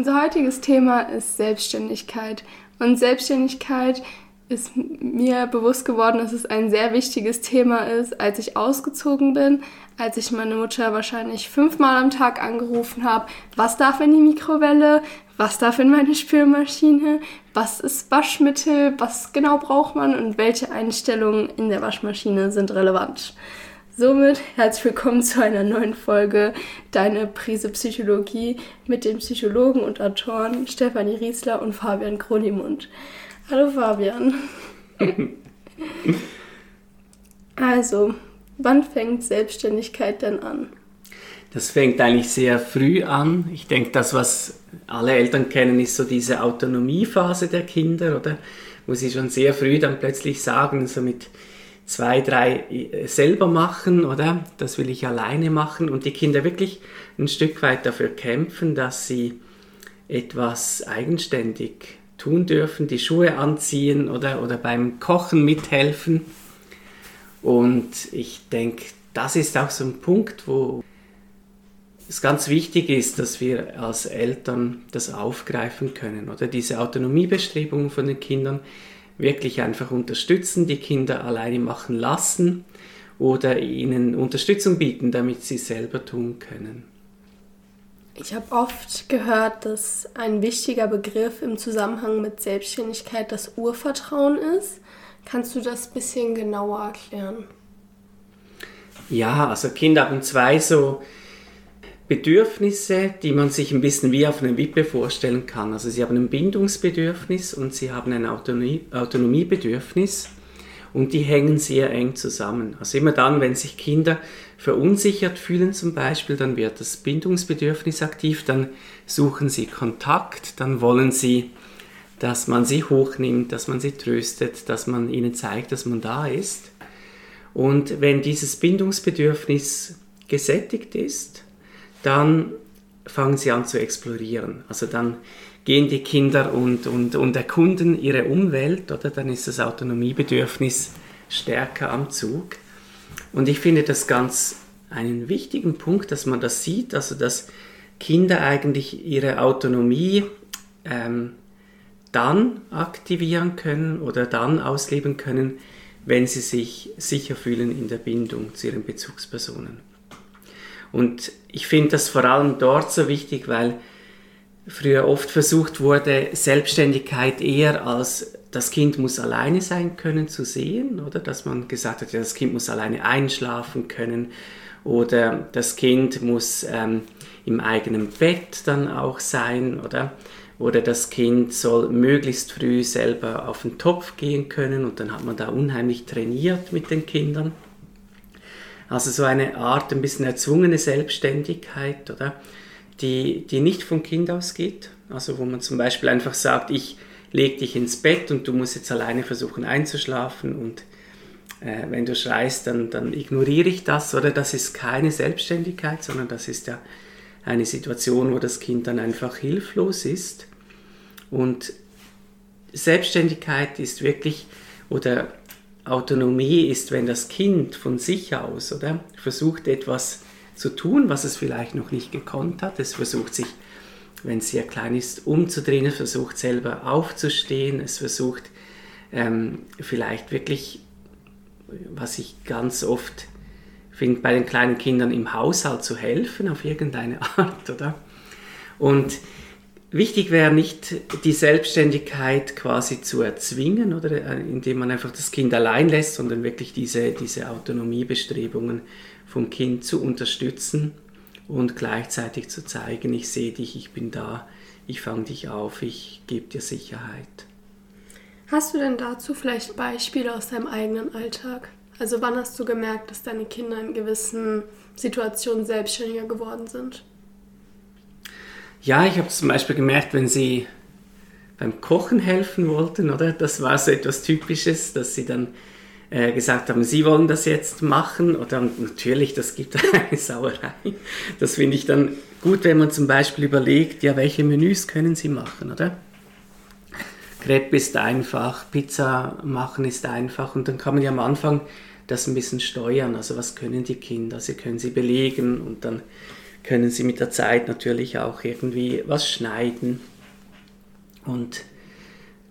Unser heutiges Thema ist Selbstständigkeit. Und Selbstständigkeit ist mir bewusst geworden, dass es ein sehr wichtiges Thema ist, als ich ausgezogen bin, als ich meine Mutter wahrscheinlich fünfmal am Tag angerufen habe, was darf in die Mikrowelle, was darf in meine Spülmaschine, was ist Waschmittel, was genau braucht man? Und welche Einstellungen in der Waschmaschine sind relevant. Somit herzlich willkommen zu einer neuen Folge Deine Prise Psychologie mit den Psychologen und Autoren Stefanie Riesler und Fabian Kronimund. Hallo Fabian. also, wann fängt Selbstständigkeit denn an? Das fängt eigentlich sehr früh an. Ich denke, das, was alle Eltern kennen, ist so diese Autonomiephase der Kinder, oder? Wo sie schon sehr früh dann plötzlich sagen, so mit zwei, drei äh, selber machen, oder? Das will ich alleine machen und die Kinder wirklich ein Stück weit dafür kämpfen, dass sie etwas eigenständig tun dürfen, die Schuhe anziehen oder, oder beim Kochen mithelfen. Und ich denke, das ist auch so ein Punkt, wo es ganz wichtig ist, dass wir als Eltern das aufgreifen können oder diese Autonomiebestrebungen von den Kindern wirklich einfach unterstützen, die Kinder alleine machen lassen oder ihnen Unterstützung bieten, damit sie selber tun können. Ich habe oft gehört, dass ein wichtiger Begriff im Zusammenhang mit Selbstständigkeit das Urvertrauen ist. Kannst du das ein bisschen genauer erklären? Ja, also Kinder haben zwei so Bedürfnisse, die man sich ein bisschen wie auf einer Wippe vorstellen kann. Also sie haben ein Bindungsbedürfnis und sie haben ein Autonomie, Autonomiebedürfnis und die hängen sehr eng zusammen. Also immer dann, wenn sich Kinder verunsichert fühlen zum Beispiel, dann wird das Bindungsbedürfnis aktiv, dann suchen sie Kontakt, dann wollen sie, dass man sie hochnimmt, dass man sie tröstet, dass man ihnen zeigt, dass man da ist. Und wenn dieses Bindungsbedürfnis gesättigt ist, dann fangen sie an zu explorieren. Also dann gehen die Kinder und, und, und erkunden ihre Umwelt, oder dann ist das Autonomiebedürfnis stärker am Zug. Und ich finde das ganz einen wichtigen Punkt, dass man das sieht, also dass Kinder eigentlich ihre Autonomie ähm, dann aktivieren können oder dann ausleben können, wenn sie sich sicher fühlen in der Bindung zu ihren Bezugspersonen. Und ich finde das vor allem dort so wichtig, weil früher oft versucht wurde, Selbstständigkeit eher als das Kind muss alleine sein können zu sehen, oder dass man gesagt hat, ja, das Kind muss alleine einschlafen können oder das Kind muss ähm, im eigenen Bett dann auch sein, oder? Oder das Kind soll möglichst früh selber auf den Topf gehen können und dann hat man da unheimlich trainiert mit den Kindern. Also so eine Art ein bisschen erzwungene Selbstständigkeit, oder? Die, die nicht vom Kind ausgeht. Also wo man zum Beispiel einfach sagt, ich lege dich ins Bett und du musst jetzt alleine versuchen einzuschlafen und äh, wenn du schreist, dann, dann ignoriere ich das, oder? Das ist keine Selbstständigkeit, sondern das ist ja eine Situation, wo das Kind dann einfach hilflos ist. Und Selbstständigkeit ist wirklich, oder Autonomie ist, wenn das Kind von sich aus oder, versucht etwas zu tun, was es vielleicht noch nicht gekonnt hat. Es versucht sich, wenn es sehr klein ist, umzudrehen, es versucht selber aufzustehen, es versucht ähm, vielleicht wirklich, was ich ganz oft finde, bei den kleinen Kindern im Haushalt zu helfen auf irgendeine Art, oder? Und Wichtig wäre nicht, die Selbstständigkeit quasi zu erzwingen, oder äh, indem man einfach das Kind allein lässt, sondern wirklich diese, diese Autonomiebestrebungen vom Kind zu unterstützen und gleichzeitig zu zeigen, ich sehe dich, ich bin da, ich fange dich auf, ich gebe dir Sicherheit. Hast du denn dazu vielleicht Beispiele aus deinem eigenen Alltag? Also wann hast du gemerkt, dass deine Kinder in gewissen Situationen selbstständiger geworden sind? Ja, ich habe zum Beispiel gemerkt, wenn sie beim Kochen helfen wollten, oder? Das war so etwas Typisches, dass sie dann äh, gesagt haben, sie wollen das jetzt machen. Oder natürlich, das gibt eine Sauerei. Das finde ich dann gut, wenn man zum Beispiel überlegt, ja, welche Menüs können sie machen, oder? Crepe ist einfach, Pizza machen ist einfach und dann kann man ja am Anfang das ein bisschen steuern. Also was können die Kinder? Sie können sie belegen und dann können sie mit der Zeit natürlich auch irgendwie was schneiden und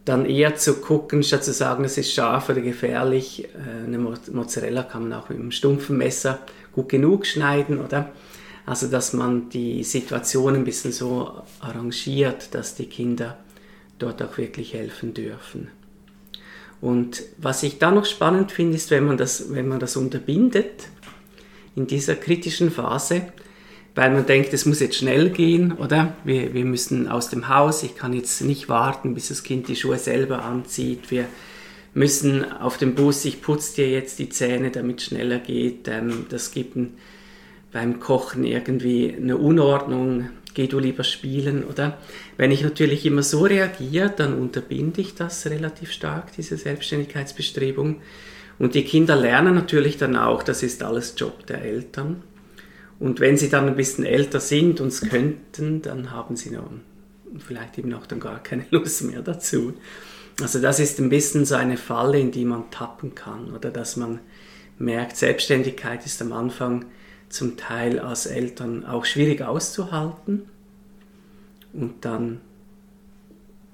dann eher zu gucken, statt zu sagen, es ist scharf oder gefährlich. Äh, eine Mozzarella kann man auch mit einem stumpfen Messer gut genug schneiden, oder? Also, dass man die Situation ein bisschen so arrangiert, dass die Kinder dort auch wirklich helfen dürfen. Und was ich da noch spannend finde, ist, wenn man das, wenn man das unterbindet, in dieser kritischen Phase, weil man denkt, es muss jetzt schnell gehen, oder? Wir, wir müssen aus dem Haus, ich kann jetzt nicht warten, bis das Kind die Schuhe selber anzieht. Wir müssen auf dem Bus, ich putze dir jetzt die Zähne, damit es schneller geht. Ähm, das gibt ein, beim Kochen irgendwie eine Unordnung, geh du lieber spielen, oder? Wenn ich natürlich immer so reagiere, dann unterbinde ich das relativ stark, diese Selbstständigkeitsbestrebung. Und die Kinder lernen natürlich dann auch, das ist alles Job der Eltern. Und wenn sie dann ein bisschen älter sind und es könnten, dann haben sie noch, vielleicht eben auch dann gar keine Lust mehr dazu. Also das ist ein bisschen so eine Falle, in die man tappen kann oder dass man merkt, Selbstständigkeit ist am Anfang zum Teil als Eltern auch schwierig auszuhalten und dann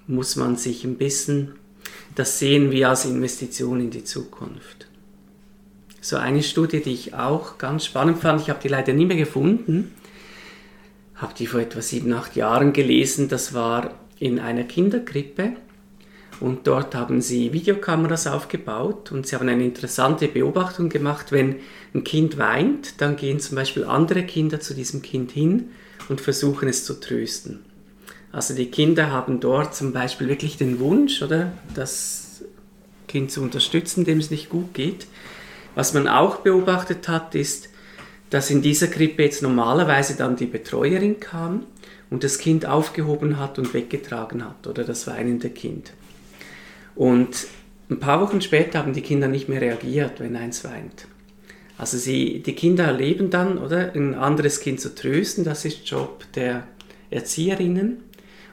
muss man sich ein bisschen das sehen wie als Investition in die Zukunft. So eine Studie, die ich auch ganz spannend fand, ich habe die leider nie mehr gefunden, habe die vor etwa sieben, acht Jahren gelesen, das war in einer Kinderkrippe und dort haben sie Videokameras aufgebaut und sie haben eine interessante Beobachtung gemacht, wenn ein Kind weint, dann gehen zum Beispiel andere Kinder zu diesem Kind hin und versuchen es zu trösten. Also die Kinder haben dort zum Beispiel wirklich den Wunsch, oder, das Kind zu unterstützen, dem es nicht gut geht. Was man auch beobachtet hat, ist, dass in dieser Krippe jetzt normalerweise dann die Betreuerin kam und das Kind aufgehoben hat und weggetragen hat oder das weinende Kind. Und ein paar Wochen später haben die Kinder nicht mehr reagiert, wenn eins weint. Also sie, die Kinder erleben dann, oder, ein anderes Kind zu trösten, das ist Job der Erzieherinnen.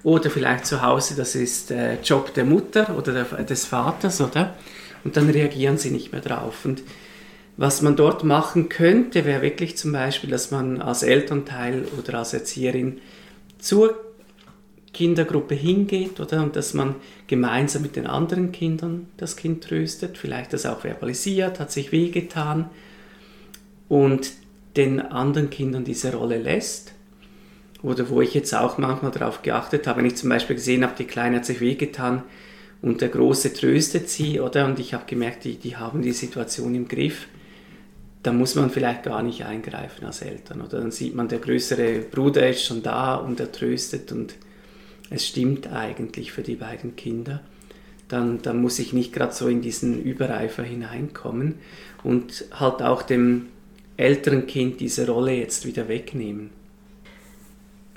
Oder vielleicht zu Hause, das ist äh, Job der Mutter oder der, des Vaters, oder? Und dann reagieren sie nicht mehr drauf. Und was man dort machen könnte, wäre wirklich zum Beispiel, dass man als Elternteil oder als Erzieherin zur Kindergruppe hingeht oder und dass man gemeinsam mit den anderen Kindern das Kind tröstet, vielleicht das auch verbalisiert, hat sich wehgetan und den anderen Kindern diese Rolle lässt. Oder wo ich jetzt auch manchmal darauf geachtet habe, wenn ich zum Beispiel gesehen habe, die Kleine hat sich wehgetan und der Große tröstet sie, oder? Und ich habe gemerkt, die, die haben die Situation im Griff da muss man vielleicht gar nicht eingreifen als Eltern. Oder dann sieht man, der größere Bruder ist schon da und er tröstet und es stimmt eigentlich für die beiden Kinder. Dann, dann muss ich nicht gerade so in diesen Übereifer hineinkommen und halt auch dem älteren Kind diese Rolle jetzt wieder wegnehmen.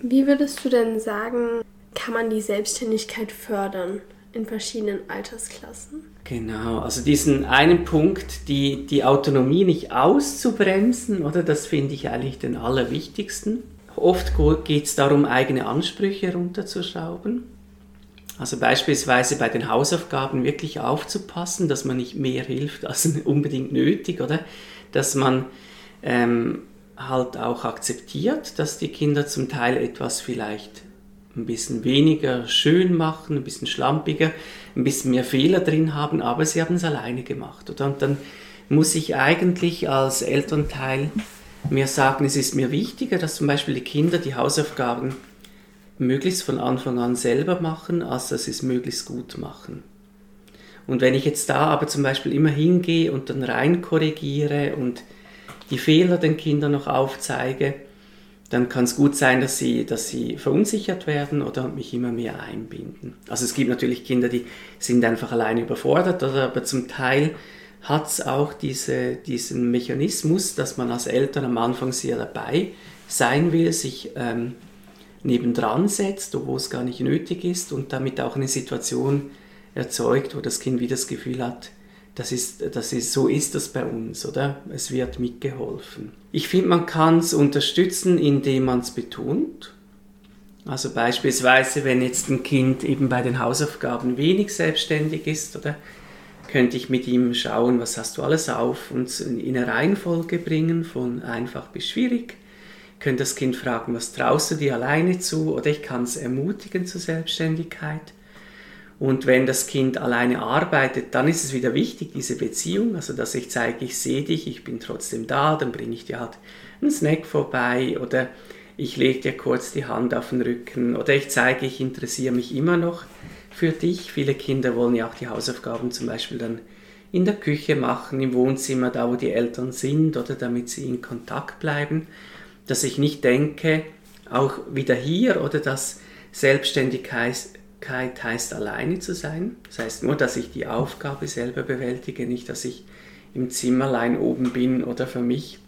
Wie würdest du denn sagen, kann man die Selbstständigkeit fördern? In verschiedenen Altersklassen. Genau, also diesen einen Punkt, die, die Autonomie nicht auszubremsen, oder das finde ich eigentlich den allerwichtigsten. Oft geht es darum, eigene Ansprüche runterzuschrauben. Also beispielsweise bei den Hausaufgaben wirklich aufzupassen, dass man nicht mehr hilft als unbedingt nötig, oder? Dass man ähm, halt auch akzeptiert, dass die Kinder zum Teil etwas vielleicht ein bisschen weniger schön machen, ein bisschen schlampiger, ein bisschen mehr Fehler drin haben, aber sie haben es alleine gemacht. Und dann muss ich eigentlich als Elternteil mir sagen, es ist mir wichtiger, dass zum Beispiel die Kinder die Hausaufgaben möglichst von Anfang an selber machen, als dass sie es möglichst gut machen. Und wenn ich jetzt da aber zum Beispiel immer hingehe und dann rein korrigiere und die Fehler den Kindern noch aufzeige, dann kann es gut sein, dass sie, dass sie verunsichert werden oder mich immer mehr einbinden. Also es gibt natürlich Kinder, die sind einfach allein überfordert, aber zum Teil hat es auch diese, diesen Mechanismus, dass man als Eltern am Anfang sehr dabei sein will, sich ähm, nebendran setzt, obwohl es gar nicht nötig ist und damit auch eine Situation erzeugt, wo das Kind wieder das Gefühl hat, das ist, das ist, so ist das bei uns, oder? Es wird mitgeholfen. Ich finde, man kann es unterstützen, indem man es betont. Also beispielsweise, wenn jetzt ein Kind eben bei den Hausaufgaben wenig selbstständig ist, oder könnte ich mit ihm schauen, was hast du alles auf und in eine Reihenfolge bringen, von einfach bis schwierig. könnte das Kind fragen, was traust du dir alleine zu? Oder ich kann es ermutigen zur Selbstständigkeit. Und wenn das Kind alleine arbeitet, dann ist es wieder wichtig, diese Beziehung, also dass ich zeige, ich sehe dich, ich bin trotzdem da, dann bringe ich dir halt einen Snack vorbei oder ich lege dir kurz die Hand auf den Rücken oder ich zeige, ich interessiere mich immer noch für dich. Viele Kinder wollen ja auch die Hausaufgaben zum Beispiel dann in der Küche machen, im Wohnzimmer, da wo die Eltern sind oder damit sie in Kontakt bleiben. Dass ich nicht denke, auch wieder hier oder dass Selbstständigkeit heißt alleine zu sein. Das heißt nur, dass ich die Aufgabe selber bewältige, nicht, dass ich im Zimmerlein oben bin oder für mich.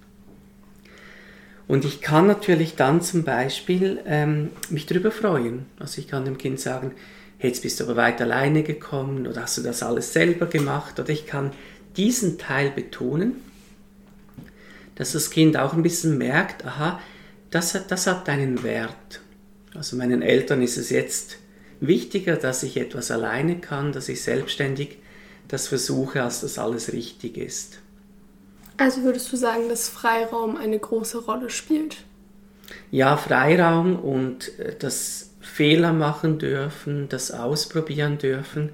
Und ich kann natürlich dann zum Beispiel ähm, mich darüber freuen. Also ich kann dem Kind sagen, jetzt bist du aber weit alleine gekommen oder hast du das alles selber gemacht oder ich kann diesen Teil betonen, dass das Kind auch ein bisschen merkt, aha, das hat, das hat einen Wert. Also meinen Eltern ist es jetzt wichtiger, dass ich etwas alleine kann, dass ich selbstständig das versuche, als das alles richtig ist. Also würdest du sagen, dass Freiraum eine große Rolle spielt? Ja, Freiraum und äh, das Fehler machen dürfen, das ausprobieren dürfen.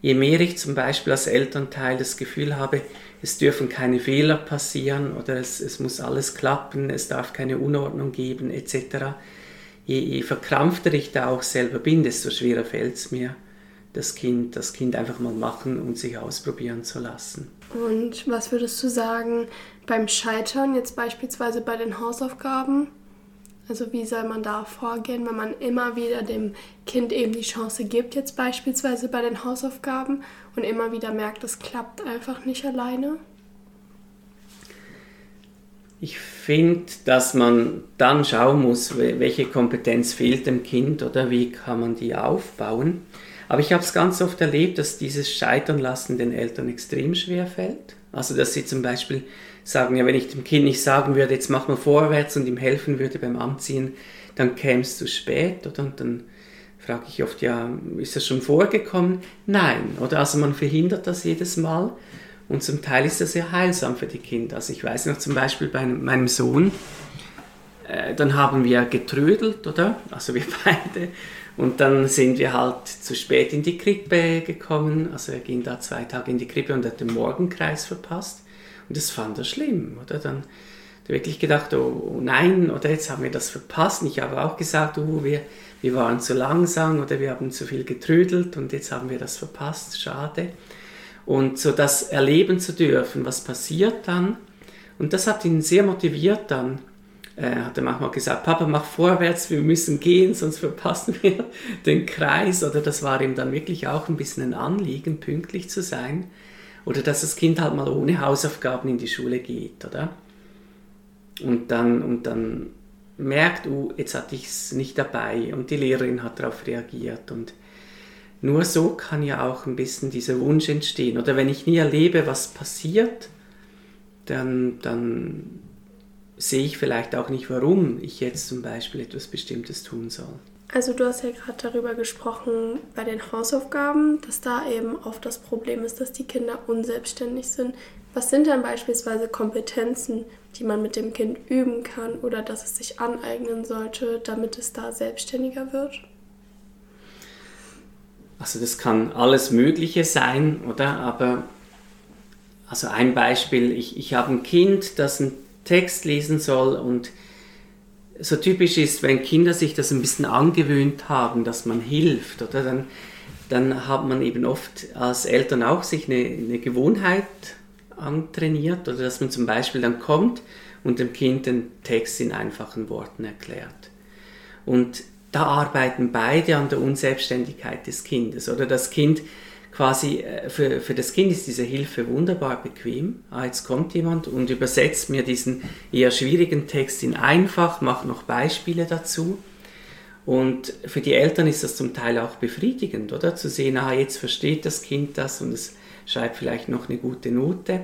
Je mehr ich zum Beispiel als Elternteil das Gefühl habe, es dürfen keine Fehler passieren oder es, es muss alles klappen, es darf keine Unordnung geben etc., je, je verkrampfter ich da auch selber bin, desto schwerer fällt es mir, das Kind, das Kind einfach mal machen und sich ausprobieren zu lassen. Und was würdest du sagen beim Scheitern, jetzt beispielsweise bei den Hausaufgaben? Also wie soll man da vorgehen, wenn man immer wieder dem Kind eben die Chance gibt, jetzt beispielsweise bei den Hausaufgaben und immer wieder merkt, es klappt einfach nicht alleine? Ich finde, dass man dann schauen muss, welche Kompetenz fehlt dem Kind oder wie kann man die aufbauen. Aber ich habe es ganz oft erlebt, dass dieses Scheitern lassen den Eltern extrem schwer fällt. Also dass sie zum Beispiel sagen, ja, wenn ich dem Kind nicht sagen würde, jetzt mach mal vorwärts und ihm helfen würde beim Anziehen, dann käme es zu spät. Oder? Und dann frage ich oft, ja, ist das schon vorgekommen? Nein. Oder also man verhindert das jedes Mal. Und zum Teil ist das sehr heilsam für die Kinder. Also ich weiß noch zum Beispiel bei meinem Sohn, äh, dann haben wir getrödelt, oder? Also wir beide. Und dann sind wir halt zu spät in die Krippe gekommen. Also er ging da zwei Tage in die Krippe und hat den Morgenkreis verpasst. Und das fand er schlimm, oder? Dann hat er wirklich gedacht, oh, oh nein, oder jetzt haben wir das verpasst. Und ich habe auch gesagt, oh, wir, wir waren zu langsam oder wir haben zu viel getrödelt und jetzt haben wir das verpasst, schade. Und so das erleben zu dürfen, was passiert dann. Und das hat ihn sehr motiviert dann. Er hat er manchmal gesagt, Papa, mach vorwärts, wir müssen gehen, sonst verpassen wir den Kreis. Oder das war ihm dann wirklich auch ein bisschen ein Anliegen, pünktlich zu sein. Oder dass das Kind halt mal ohne Hausaufgaben in die Schule geht, oder? Und dann, und dann merkt, uh, jetzt hatte ich es nicht dabei und die Lehrerin hat darauf reagiert und nur so kann ja auch ein bisschen dieser Wunsch entstehen. Oder wenn ich nie erlebe, was passiert, dann, dann sehe ich vielleicht auch nicht, warum ich jetzt zum Beispiel etwas Bestimmtes tun soll. Also du hast ja gerade darüber gesprochen bei den Hausaufgaben, dass da eben oft das Problem ist, dass die Kinder unselbstständig sind. Was sind dann beispielsweise Kompetenzen, die man mit dem Kind üben kann oder dass es sich aneignen sollte, damit es da selbstständiger wird? Also das kann alles Mögliche sein, oder? Aber also ein Beispiel, ich, ich habe ein Kind, das einen Text lesen soll und so typisch ist, wenn Kinder sich das ein bisschen angewöhnt haben, dass man hilft, oder dann, dann hat man eben oft als Eltern auch sich eine, eine Gewohnheit antrainiert oder dass man zum Beispiel dann kommt und dem Kind den Text in einfachen Worten erklärt. Und da arbeiten beide an der Unselbstständigkeit des Kindes. Oder das Kind quasi, äh, für, für das Kind ist diese Hilfe wunderbar bequem. Ah, jetzt kommt jemand und übersetzt mir diesen eher schwierigen Text in einfach, macht noch Beispiele dazu. Und für die Eltern ist das zum Teil auch befriedigend, oder? Zu sehen, ah, jetzt versteht das Kind das und es schreibt vielleicht noch eine gute Note.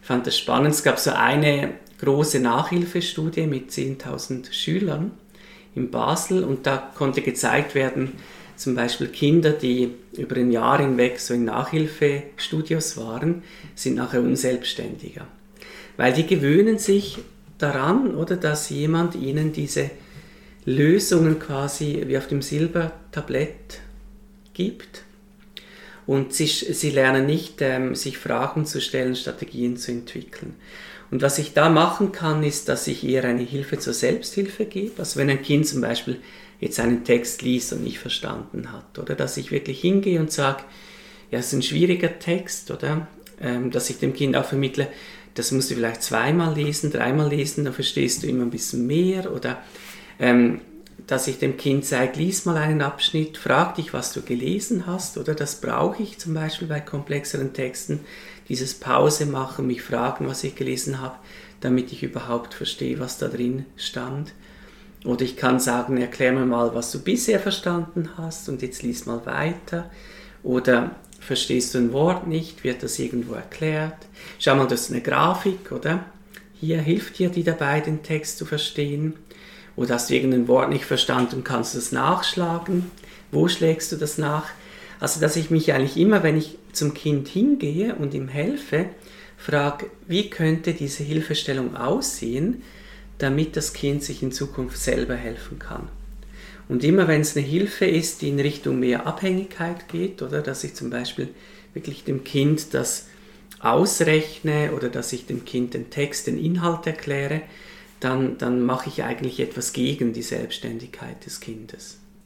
Ich fand das spannend. Es gab so eine große Nachhilfestudie mit 10.000 Schülern in Basel und da konnte gezeigt werden, zum Beispiel Kinder, die über ein Jahr hinweg so in Nachhilfestudios waren, sind nachher unselbstständiger. Weil die gewöhnen sich daran, oder dass jemand ihnen diese Lösungen quasi wie auf dem Silbertablett gibt. Und sie, sie lernen nicht, ähm, sich Fragen zu stellen, Strategien zu entwickeln. Und was ich da machen kann, ist, dass ich eher eine Hilfe zur Selbsthilfe gebe. Also wenn ein Kind zum Beispiel jetzt einen Text liest und nicht verstanden hat, oder? Dass ich wirklich hingehe und sage, ja, es ist ein schwieriger Text, oder? Ähm, dass ich dem Kind auch vermittle, das musst du vielleicht zweimal lesen, dreimal lesen, dann verstehst du immer ein bisschen mehr, oder? Ähm, dass ich dem Kind sage, lies mal einen Abschnitt, frag dich, was du gelesen hast, oder? Das brauche ich zum Beispiel bei komplexeren Texten, dieses Pause machen, mich fragen, was ich gelesen habe, damit ich überhaupt verstehe, was da drin stand. Oder ich kann sagen, erklär mir mal, was du bisher verstanden hast und jetzt lies mal weiter. Oder verstehst du ein Wort nicht, wird das irgendwo erklärt. Schau mal, das ist eine Grafik, oder? Hier hilft dir die dabei, den Text zu verstehen. Oder hast du irgendein Wort nicht verstanden, kannst du das nachschlagen. Wo schlägst du das nach? Also, dass ich mich eigentlich immer, wenn ich zum Kind hingehe und ihm helfe, frage, wie könnte diese Hilfestellung aussehen, damit das Kind sich in Zukunft selber helfen kann. Und immer wenn es eine Hilfe ist, die in Richtung mehr Abhängigkeit geht, oder dass ich zum Beispiel wirklich dem Kind das ausrechne oder dass ich dem Kind den Text, den Inhalt erkläre, dann, dann mache ich eigentlich etwas gegen die Selbstständigkeit des Kindes.